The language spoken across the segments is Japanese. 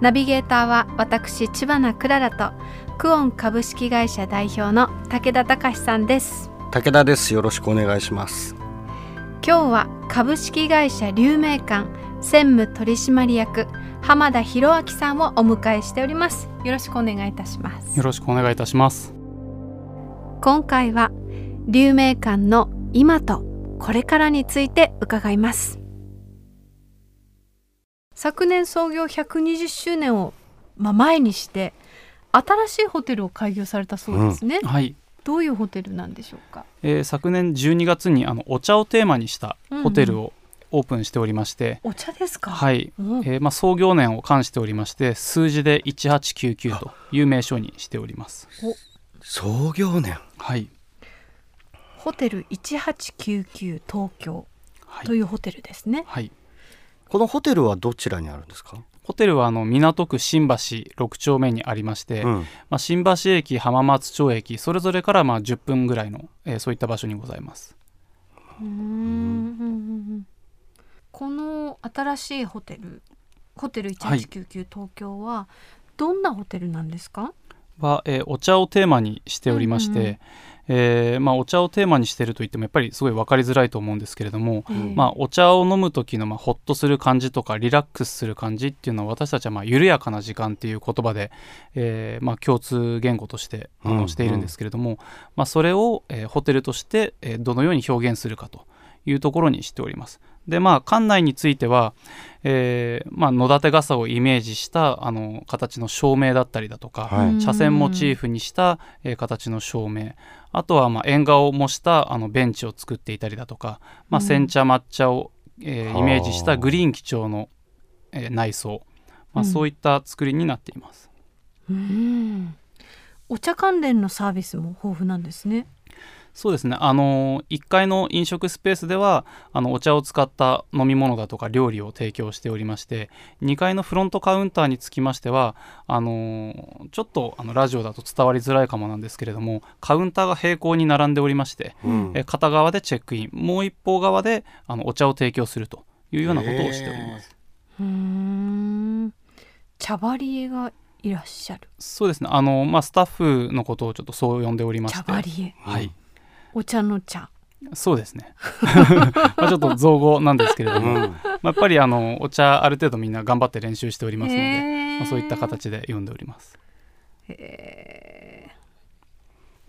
ナビゲーターは私千葉なクララとクオン株式会社代表の武田隆さんです。武田です。よろしくお願いします。今日は株式会社龍明館専務取締役浜田博明さんをお迎えしております。よろしくお願いいたします。よろしくお願いいたします。今回は龍明館の今とこれからについて伺います昨年創業120周年を、まあ、前にして新しいホテルを開業されたそうですね、はい、どういうホテルなんでしょうか、えー昨年12月にあのお茶をテーマにしたホテルをオープンしておりまして、お茶ですか？はい、うん。えーまあ、創業年を冠しておりまして数字で1899という名称にしております。創業年。はい、ホテル1899東京はい。というホテルですね、はい、このホテルはどちらにあるんですか、ホテルはあの港区新橋6丁目にありまして、うん、まあ、新橋駅浜松町駅それぞれからまあ10分ぐらいの、えーそういった場所にございます。うーん。この新しいホテルホテル1899東京はどんなホテルなんですか、は、えーお茶をテーマにしておりまして、うんうんうんえーまあ、お茶をテーマにしているといってもやっぱりすごい分かりづらいと思うんですけれども、えーまあ、お茶を飲む時のまあホッとする感じとかリラックスする感じっていうのは私たちはまあ緩やかな時間っていう言葉で、えーまあ、共通言語としてあうんうんのしているんですけれども、まあ、それを、えーホテルとして、えーどのように表現するかというところにしております。でまあ館内については、えーまあ、野立て傘をイメージしたあの形の照明だったりだとか、はい。茶筅モチーフにした、えー形の照明。あとはまあ縁側を模したあのベンチを作っていたりだとか、まあ、うん。煎茶抹茶を、えーはあ。イメージしたグリーン基調の、えー内装、まあ、うん。そういった作りになっています。うん。お茶関連のサービスも豊富なんですねそうですね。あの1階の飲食スペースではあのお茶を使った飲み物だとか料理を提供しておりまして2階のフロントカウンターにつきましてはあのちょっとあのラジオだと伝わりづらいかもなんですけれどもカウンターが平行に並んでおりまして、うん。え片側でチェックインもう一方側であのお茶を提供するというようなことをしております。うーん。茶バリエがいらっしゃる。そうですね。あの、まあ、スタッフのことをちょっとそう呼んでおりまして。茶バリエはいお茶の茶。そうですね。まあちょっと造語なんですけれども、うん。まあ、やっぱりあのお茶ある程度みんな頑張って練習しておりますので、まあ、そういった形で読んでおります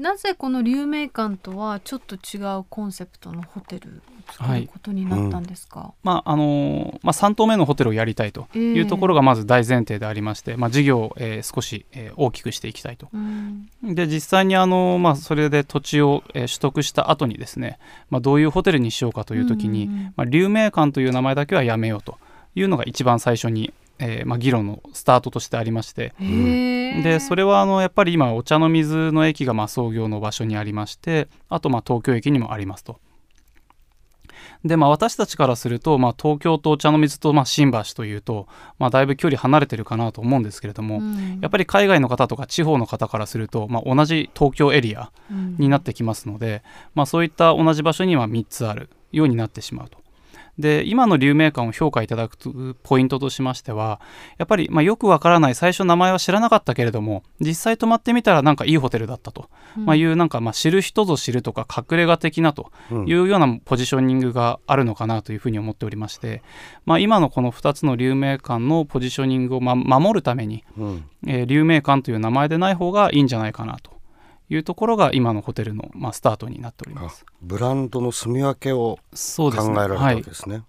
なぜこの龍明館とはちょっと違うコンセプトのホテルを作ることになったんですか、まああのまあ、3棟目のホテルをやりたいというところがまず大前提でありまして、まあ、事業を、えー少し、えー大きくしていきたいと。うん。で実際にあの、まあ、それで土地を、えー取得した後にですね、まあ、どういうホテルにしようかという時に、うんうんうん。まあ、龍明館という名前だけはやめようというのが一番最初に、えーまあ、議論のスタートとしてありましてでそれはあのやっぱり今お茶の水の駅がまあ創業の場所にありましてあとまあ東京駅にもありますと。でまあ、私たちからすると、まあ、東京とお茶の水とまあ新橋というと、まあ、だいぶ距離離れてるかなと思うんですけれども、うんやっぱり海外の方とか地方の方からすると、まあ、同じ東京エリアうんになってきますので、まあ、そういった同じ場所には3つあるようになってしまうと。で今の流明館を評価いただくポイントとしましてはやっぱり、まあ、よくわからない最初名前は知らなかったけれども実際泊まってみたらなんかいいホテルだったと、まあ、いうなんかまあ知る人ぞ知るとか隠れ家的なとうん。いうようなポジショニングがあるのかなというふうに思っておりまして、まあ、今のこの2つの流明館のポジショニングをま守るためにうん。えー、流明館という名前でない方がいいんじゃないかなというところが今のホテルの、まあ、スタートになっておりまあす。ブランドの住み分けをそうですね。考えられたわはい。けですね。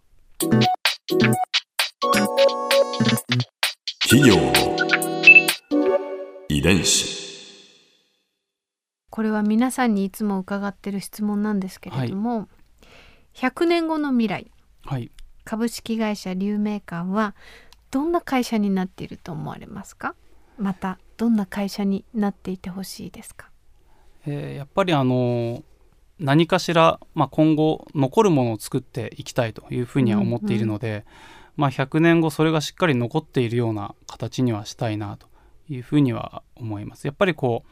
企業の遺伝子これは皆さんにいつも伺ってる質問なんですけれども、100年後の未来はい。株式会社龍明館はどんな会社になっていると思われますか？またどんな会社になっていてほしいですか？えーやっぱりあの何かしら、まあ、今後残るものを作っていきたいというふうには思っているので、まあ、100年後それがしっかり残っているような形にはしたいなというふうには思います。やっぱりこう、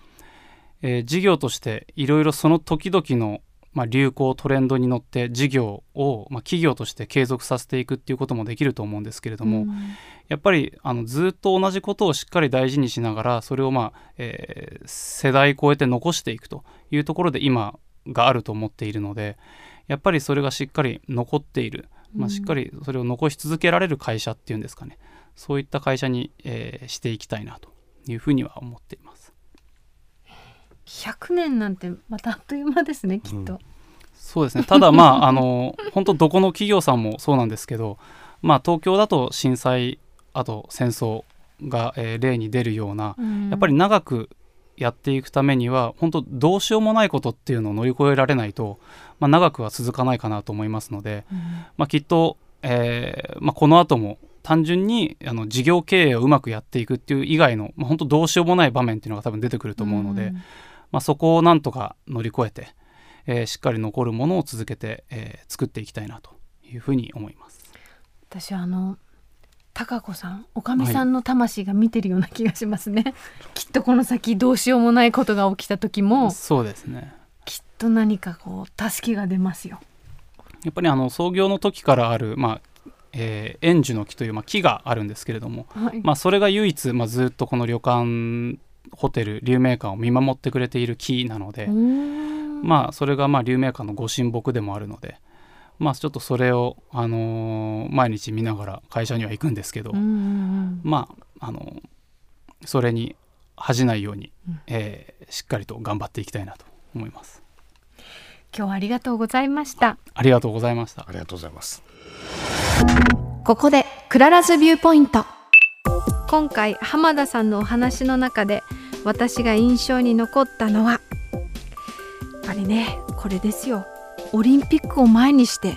えー事業としていろいろその時々の、まあ、流行トレンドに乗って事業を、まあ、企業として継続させていくっていうこともできると思うんですけれども、うん。やっぱりあのずっと同じことをしっかり大事にしながらそれを、まあえー世代超えて残していくというところで今があると思っているのでやっぱりそれがしっかり残っている、まあ、しっかりそれを残し続けられる会社っていうんですかね。そういった会社に、えーしていきたいなというふうには思っています。100年なんてまたあっという間ですねきっと、そうですね。ただまあ あの本当どこの企業さんもそうなんですけど、まあ、東京だと震災あと戦争が、えー例に出るようなうん。やっぱり長くやっていくためには本当どうしようもないことっていうのを乗り越えられないと、まあ、長くは続かないかなと思いますので、うん。まあ、きっと、えーまあ、この後も単純にあの事業経営をうまくやっていくっていう以外の、まあ、本当どうしようもない場面っていうのが多分出てくると思うので、んまあ、そこをなんとか乗り越えて、えーしっかり残るものを続けて、えー作っていきたいなというふうに思います。私あの高子さんおかみさんの魂が見てるような気がしますね、きっとこの先どうしようもないことが起きた時もそうですね。きっと何かこう助けが出ますよ。やっぱりあの創業の時からある、まあえー円樹の木という、まあ、木があるんですけれども、はい、まあ、それが唯一、まあ、ずっとこの旅館ホテル竜明館を見守ってくれている木なので、まあ、それがまあ竜明館のご神木でもあるので、まあ、ちょっとそれを、あのー毎日見ながら会社には行くんですけど、うんうんうん。まああのそれに恥じないように、うん。えーしっかりと頑張っていきたいなと思います。今日はありがとうございました。ありがとうございました。あ。りがとうございます。ここで Clara's Viewpoint。今回浜田さんのお話の中で私が印象に残ったのはやっぱりねこれですよ。オリンピックを前にして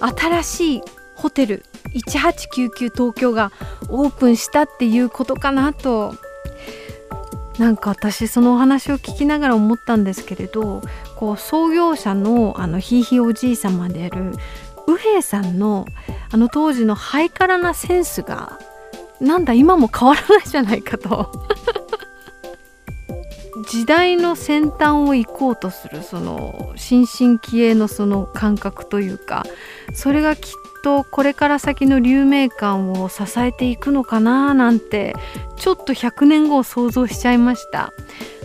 新しいホテル1899東京がオープンしたっていうことかなとなんか私そのお話を聞きながら思ったんですけれどこう創業者のあのひいひいおじい様である右平さんのあの当時のハイカラなセンスがなんだ今も変わらないじゃないかと。時代の先端を行こうとするその新進気鋭のその感覚というかそれがきっとこれから先の竜明館を支えていくのかななんてちょっと100年後を想像しちゃいました。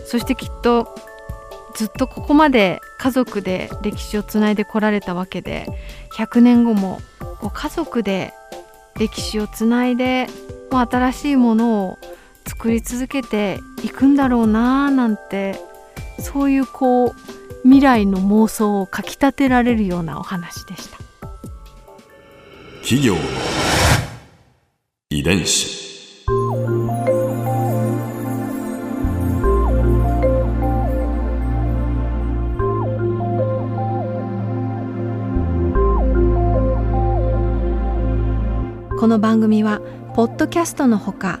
そしてきっとずっとここまで家族で歴史をつないでこられたわけで100年後もこう家族で歴史をつないでもう新しいものを作り続けていくんだろうななんてそういうこう未来の妄想をかきたてられるようなお話でした。企業の遺伝子。この番組はポッドキャストのほか